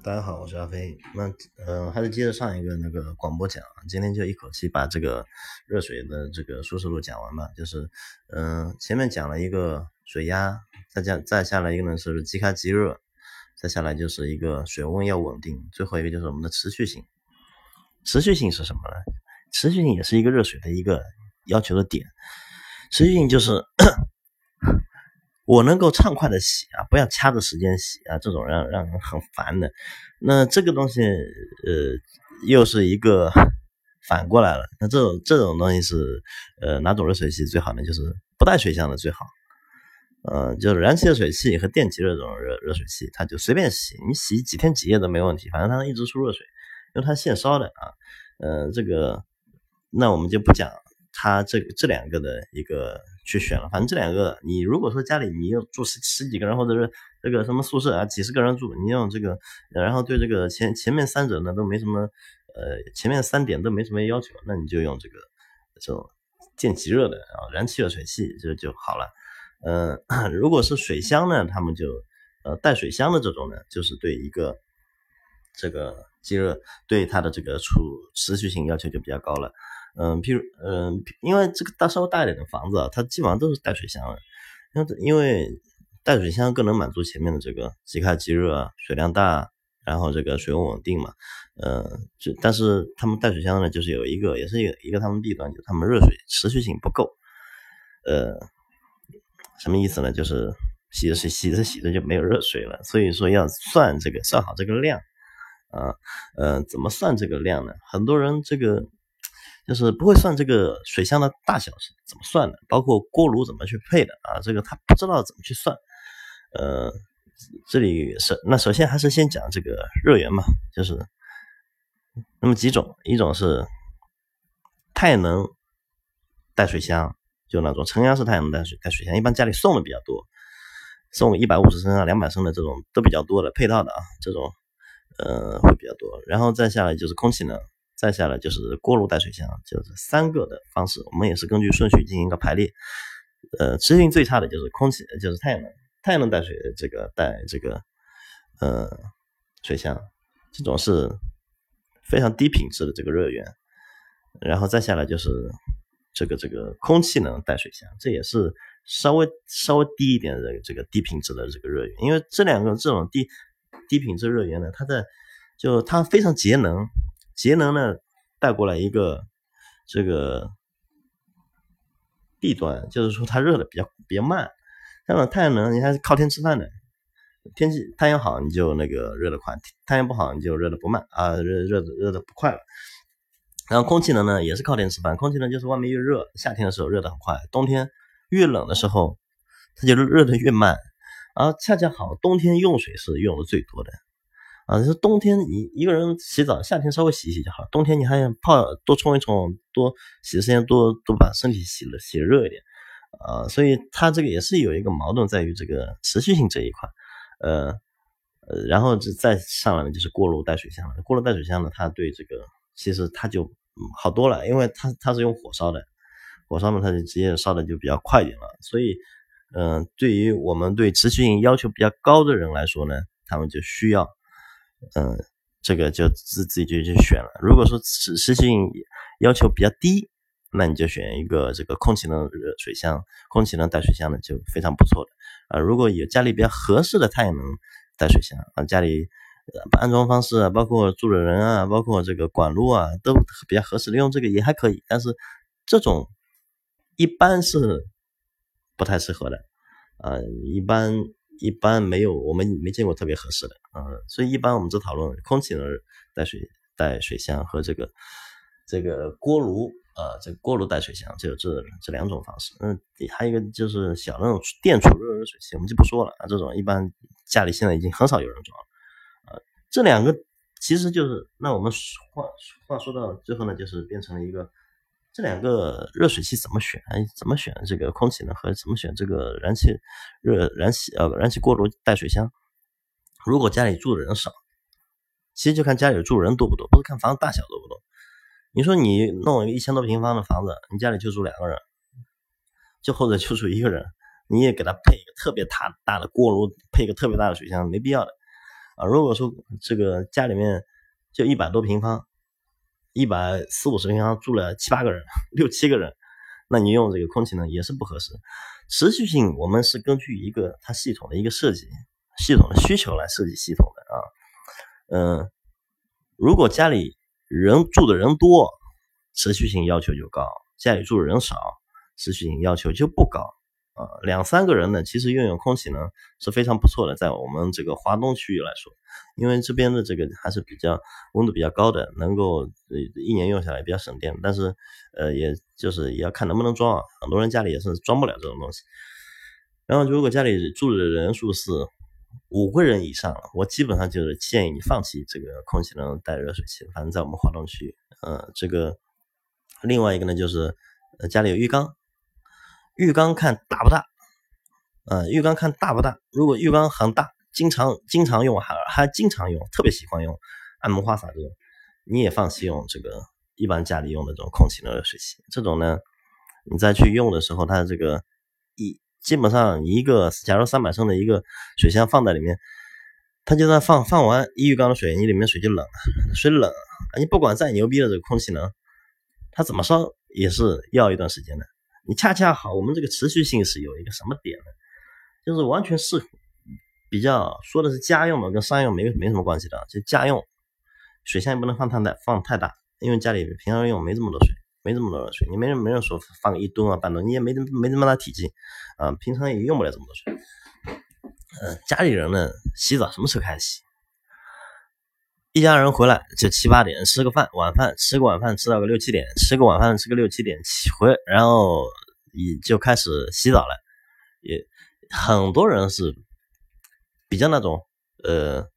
大家好，我是阿飞。那呃，还是接着上一个那个广播讲，今天就一口气把这个热水的这个舒适度讲完吧。就是嗯，前面讲了一个水压，再加再下来一个呢是即开即热，再下来就是一个水温要稳定，最后一个就是我们的持续性。持续性是什么呢？持续性也是一个热水的一个要求的点。持续性就是。我能够畅快的洗啊，不要掐着时间洗啊，这种让让人很烦的。那这个东西，呃，又是一个反过来了。那这种这种东西是，呃，哪种热水器最好呢？就是不带水箱的最好。呃，就是燃气热水器和电极热这种热热水器，它就随便洗，你洗几天几夜都没问题，反正它能一直出热水，因为它现烧的啊。呃，这个，那我们就不讲。它这这两个的一个去选了，反正这两个，你如果说家里你要住十十几个人，或者是这个什么宿舍啊，几十个人住，你用这个，然后对这个前前面三者呢都没什么，呃，前面三点都没什么要求，那你就用这个这种电极热的啊，燃气热水器就就好了。嗯，如果是水箱呢，他们就呃带水箱的这种呢，就是对一个这个即热对它的这个储持续性要求就比较高了。嗯，譬如，嗯，因为这个大稍微大一点的房子啊，它基本上都是带水箱的，因为因为带水箱更能满足前面的这个即开即热，啊水量大，然后这个水温稳定嘛，呃，就但是他们带水箱呢，就是有一个，也是一个一个他们弊端，就是他们热水持续性不够，呃，什么意思呢？就是洗着洗洗着洗着就没有热水了，所以说要算这个算好这个量啊，呃，怎么算这个量呢？很多人这个。就是不会算这个水箱的大小是怎么算的，包括锅炉怎么去配的啊，这个他不知道怎么去算。呃，这里是那首先还是先讲这个热源嘛，就是那么几种，一种是太阳能带水箱，就那种承压式太阳能带水带水箱，一般家里送的比较多，送一百五十升啊、两百升的这种都比较多的配套的啊，这种呃会比较多。然后再下来就是空气能。再下来就是锅炉带水箱，就是三个的方式，我们也是根据顺序进行一个排列。呃，持续性最差的就是空气，就是太阳能，太阳能带水这个带这个呃水箱，这种是非常低品质的这个热源。然后再下来就是这个这个空气能带水箱，这也是稍微稍微低一点的这个低品质的这个热源，因为这两个这种低低品质热源呢，它在就它非常节能。节能呢带过来一个这个弊端，就是说它热的比较比较慢。像太阳能，你还是靠天吃饭的，天气太阳好你就那个热的快，太阳不好你就热的不慢啊，热热的热的不快了。然后空气能呢也是靠天吃饭，空气能就是外面越热，夏天的时候热的很快，冬天越冷的时候它就热的越慢。而恰恰好冬天用水是用的最多的。啊，就是冬天你一个人洗澡，夏天稍微洗一洗就好了。冬天你还想泡多冲一冲，多洗时间多，多把身体洗了洗热一点。啊，所以它这个也是有一个矛盾在于这个持续性这一块。呃呃，然后就再上来呢就是锅炉带水箱了。锅炉带水箱呢，它对这个其实它就好多了，因为它它是用火烧的，火烧呢它就直接烧的就比较快一点了。所以，嗯，对于我们对持续性要求比较高的人来说呢，他们就需要。嗯，这个就自自己就去选了。如果说持持续性要求比较低，那你就选一个这个空气能热水箱、空气能带水箱的就非常不错的啊。如果有家里比较合适的太阳能带水箱啊，家里安装方式啊，包括住的人啊，包括这个管路啊，都比较合适的，用这个也还可以。但是这种一般是不太适合的啊，一般。一般没有，我们没见过特别合适的，呃，所以一般我们只讨论空气能带水带水箱和这个这个锅炉，呃，这个锅炉带水箱，只有这这两种方式。嗯，还有一个就是小那种电储热热水器，我们就不说了啊，这种一般家里现在已经很少有人装了，啊，这两个其实就是，那我们话话说到最后呢，就是变成了一个。这两个热水器怎么选？怎么选这个空气呢？和怎么选这个燃气热燃气呃燃气锅炉带水箱？如果家里住的人少，其实就看家里住人多不多，不是看房子大小多不多。你说你弄一千多平方的房子，你家里就住两个人，就或者就住一个人，你也给他配一个特别大大的锅炉，配一个特别大的水箱，没必要的。啊。如果说这个家里面就一百多平方，一百四五十平方住了七八个人、六七个人，那你用这个空气呢也是不合适。持续性我们是根据一个它系统的一个设计、系统的需求来设计系统的啊。嗯，如果家里人住的人多，持续性要求就高；家里住的人少，持续性要求就不高。啊，两三个人呢，其实拥有空气呢是非常不错的，在我们这个华东区域来说，因为这边的这个还是比较温度比较高的，能够一年用下来比较省电。但是，呃，也就是也要看能不能装啊，很多人家里也是装不了这种东西。然后，如果家里住的人数是五个人以上，我基本上就是建议你放弃这个空气能带热水器。反正在我们华东区域，呃，这个另外一个呢，就是呃家里有浴缸。浴缸看大不大，呃，浴缸看大不大。如果浴缸很大，经常经常用，还还经常用，特别喜欢用按摩花洒这种，你也放弃用这个一般家里用的这种空气的热水器。这种呢，你再去用的时候，它这个一基本上一个，假如三百升的一个水箱放在里面，它就算放放完一浴缸的水，你里面水就冷，水冷，你不管再牛逼的这个空气呢，它怎么烧也是要一段时间的。你恰恰好，我们这个持续性是有一个什么点呢？就是完全是比较说的是家用的，跟商用没没什么关系的。就家用水箱也不能放太大，放太大，因为家里平常用没这么多水，没这么多热水，你没人没人说放一吨啊半吨，你也没没这么大体积啊，平常也用不了这么多水。嗯，家里人呢洗澡什么时候开始洗？一家人回来就七八点吃个饭，晚饭吃个晚饭吃到个六七点，吃个晚饭吃个六七点起回，然后也就开始洗澡了。也很多人是比较那种呃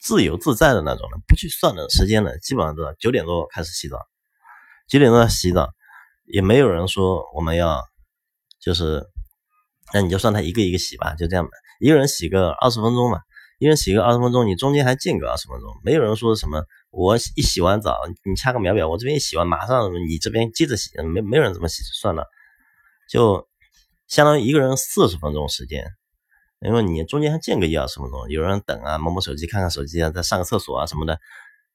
自由自在的那种的，不去算的时间的，基本上都要九点多开始洗澡，九点多洗澡，也没有人说我们要就是，那你就算他一个一个洗吧，就这样吧，一个人洗个二十分钟嘛。一人洗个二十分钟，你中间还间隔二十分钟，没有人说什么。我一洗完澡，你掐个秒表，我这边一洗完，马上你这边接着洗，没没有人这么洗算了，就相当于一个人四十分钟时间，因为你中间还间隔一二十分钟，有人等啊，摸摸手机，看看手机啊，再上个厕所啊什么的，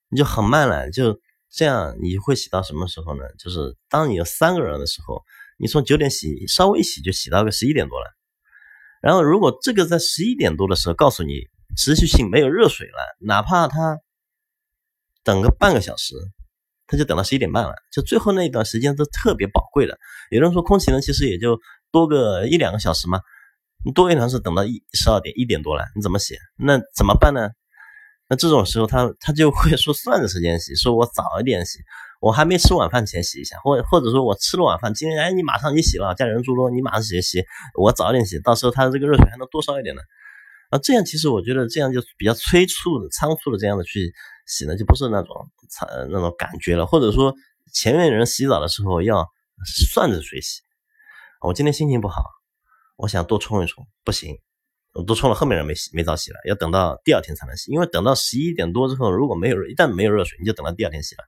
你就很慢了。就这样，你会洗到什么时候呢？就是当你有三个人的时候，你从九点洗，稍微一洗就洗到个十一点多了。然后如果这个在十一点多的时候告诉你。持续性没有热水了，哪怕他等个半个小时，他就等到十一点半了，就最后那一段时间都特别宝贵的。有人说空气呢，其实也就多个一两个小时嘛，你多一段是等到一十二点一点多了，你怎么洗？那怎么办呢？那这种时候他他就会说算着时间洗，说我早一点洗，我还没吃晚饭前洗一下，或或者说我吃了晚饭，今天哎你马上你洗了，家里人住多，你马上洗洗，我早一点洗，到时候他这个热水还能多烧一点呢。啊，这样其实我觉得这样就比较催促的、仓促的这样的去洗呢，就不是那种仓那种感觉了。或者说前面人洗澡的时候要算着水洗。我今天心情不好，我想多冲一冲，不行，我多冲了，后面人没洗没澡洗了，要等到第二天才能洗。因为等到十一点多之后，如果没有一旦没有热水，你就等到第二天洗了，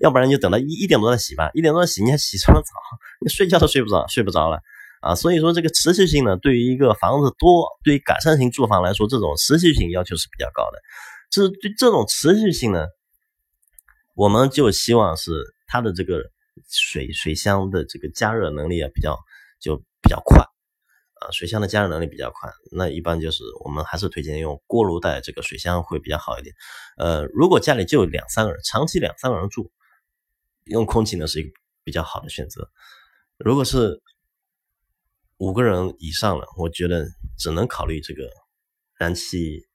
要不然就等到一一点多再洗吧。一点多洗，你还洗什么澡？你睡觉都睡不着，睡不着了。啊，所以说这个持续性呢，对于一个房子多，对于改善型住房来说，这种持续性要求是比较高的。这对这种持续性呢，我们就希望是它的这个水水箱的这个加热能力啊比较就比较快啊，水箱的加热能力比较快。那一般就是我们还是推荐用锅炉带这个水箱会比较好一点。呃，如果家里就两三个人，长期两三个人住，用空气呢是一个比较好的选择。如果是五个人以上了，我觉得只能考虑这个燃气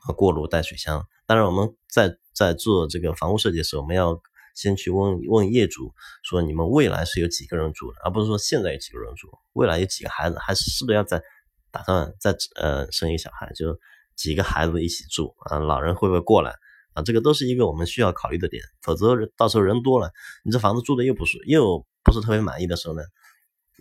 和锅炉带水箱。当然，我们在在做这个房屋设计的时候，我们要先去问问业主，说你们未来是有几个人住的，而不是说现在有几个人住，未来有几个孩子，还是是不是要再打算再呃生一个小孩，就几个孩子一起住啊？老人会不会过来啊？这个都是一个我们需要考虑的点。否则到时候人多了，你这房子住的又不是又不是特别满意的时候呢？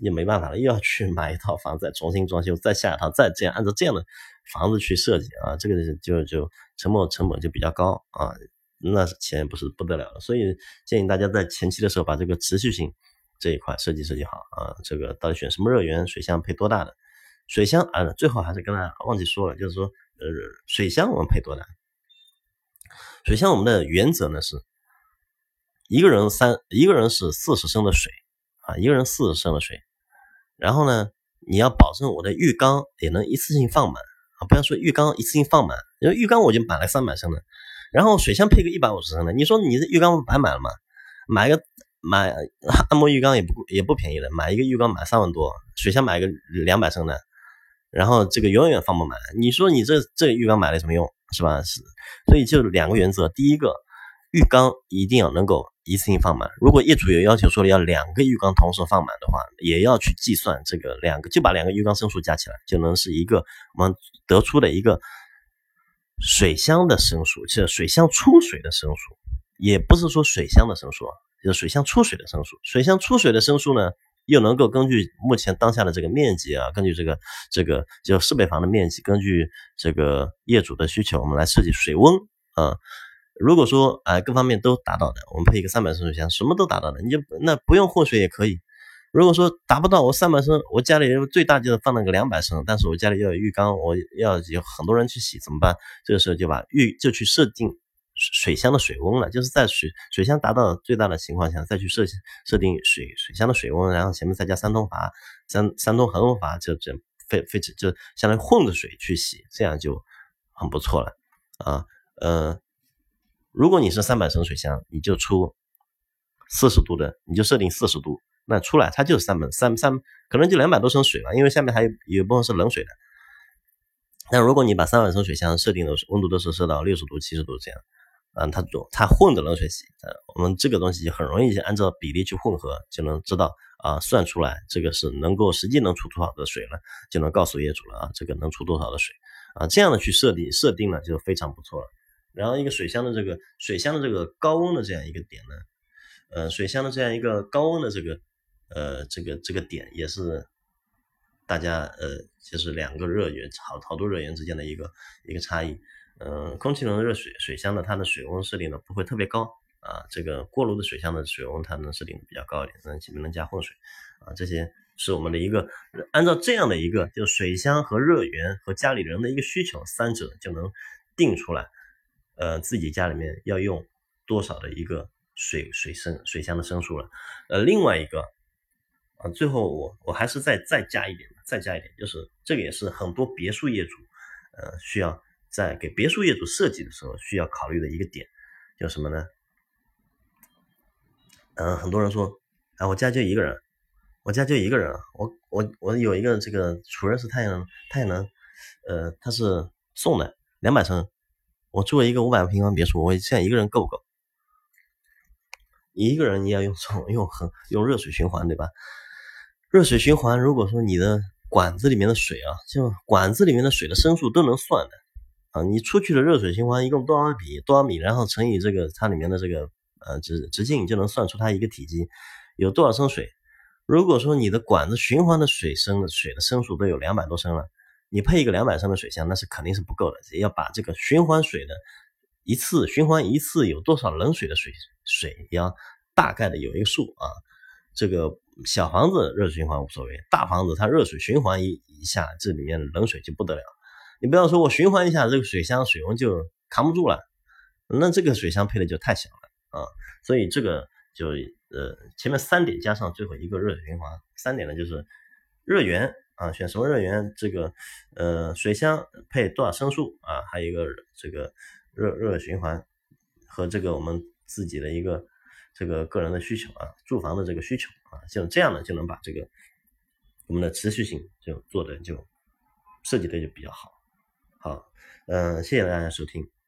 也没办法了，又要去买一套房子，再重新装修，再下一套，再这样按照这样的房子去设计啊，这个就就成本成本就比较高啊，那钱不是不得了了。所以建议大家在前期的时候把这个持续性这一块设计设计好啊。这个到底选什么热源，水箱配多大的？水箱啊，最后还是跟大家忘记说了，就是说呃，水箱我们配多大？水箱我们的原则呢是，一个人三一个人是四十升的水啊，一个人四十升的水，然后呢，你要保证我的浴缸也能一次性放满啊，不要说浴缸一次性放满，因为浴缸我就买了三百升的，然后水箱配个一百五十升的，你说你的浴缸摆满了吗？买个买按摩浴缸也不也不便宜的，买一个浴缸买三万多，水箱买个两百升的，然后这个永远放不满，你说你这这浴缸买了什么用？是吧？是，所以就两个原则。第一个，浴缸一定要能够一次性放满。如果业主有要求说要两个浴缸同时放满的话，也要去计算这个两个，就把两个浴缸升数加起来，就能是一个我们得出的一个水箱的升数，是水箱出水的升数，也不是说水箱的升数啊，就是水箱出水的升数。水箱出水的升数呢？又能够根据目前当下的这个面积啊，根据这个这个就设备房的面积，根据这个业主的需求，我们来设计水温啊。如果说哎各方面都达到的，我们配一个三百升水箱，什么都达到的，你就那不用混水也可以。如果说达不到，我三百升，我家里最大就是放那个两百升，但是我家里要有浴缸，我要有很多人去洗怎么办？这个时候就把浴就去设定。水箱的水温了，就是在水水箱达到最大的情况下，再去设设定水水箱的水温，然后前面再加三通阀，三三通恒温阀，就这废废纸就相当于混着水去洗，这样就很不错了啊。呃，如果你是三百升水箱，你就出四十度的，你就设定四十度，那出来它就是三百三三，可能就两百多升水了，因为下面还有有一部分是冷水的。那如果你把三百升水箱设定的温度都是设到六十度、七十度这样。嗯，它做它混的冷水洗，呃，我们这个东西很容易就按照比例去混合，就能知道啊，算出来这个是能够实际能出多少的水了，就能告诉业主了啊，这个能出多少的水啊，这样的去设定设定呢就非常不错了。然后一个水箱的这个水箱的这个高温的这样一个点呢，呃，水箱的这样一个高温的这个呃这个这个点也是大家呃就是两个热源好好多热源之间的一个一个差异。嗯，空气能热水水箱的它的水温设定的不会特别高啊，这个锅炉的水箱的水温它能设定比较高一点，能前面能加混水啊，这些是我们的一个按照这样的一个就水箱和热源和家里人的一个需求，三者就能定出来，呃，自己家里面要用多少的一个水水升水箱的升数了。呃，另外一个啊，最后我我还是再再加一点，再加一点，就是这个也是很多别墅业主呃需要。在给别墅业主设计的时候，需要考虑的一个点，叫什么呢？嗯，很多人说，啊，我家就一个人，我家就一个人，我我我有一个这个厨人是太阳太阳能，呃，他是送的两百升，我住一个五百平方别墅，我现在一个人够不够？一个人你要用用很用热水循环，对吧？热水循环，如果说你的管子里面的水啊，就管子里面的水的升数都能算的。啊，你出去的热水循环一共多少米？多少米？然后乘以这个它里面的这个呃直直径，就能算出它一个体积有多少升水。如果说你的管子循环的水升的水的升数都有两百多升了，你配一个两百升的水箱，那是肯定是不够的。也要把这个循环水的一次循环一次有多少冷水的水水，要大概的有一个数啊。这个小房子热水循环无所谓，大房子它热水循环一一下，这里面冷水就不得了。你不要说我循环一下这个水箱水温就扛不住了，那这个水箱配的就太小了啊，所以这个就呃前面三点加上最后一个热水循环，三点呢就是热源啊选什么热源，这个呃水箱配多少升数啊，还有一个这个热热循环和这个我们自己的一个这个个人的需求啊，住房的这个需求啊，像这样呢就能把这个我们的持续性就做的就设计的就比较好。好，嗯，谢谢大家收听。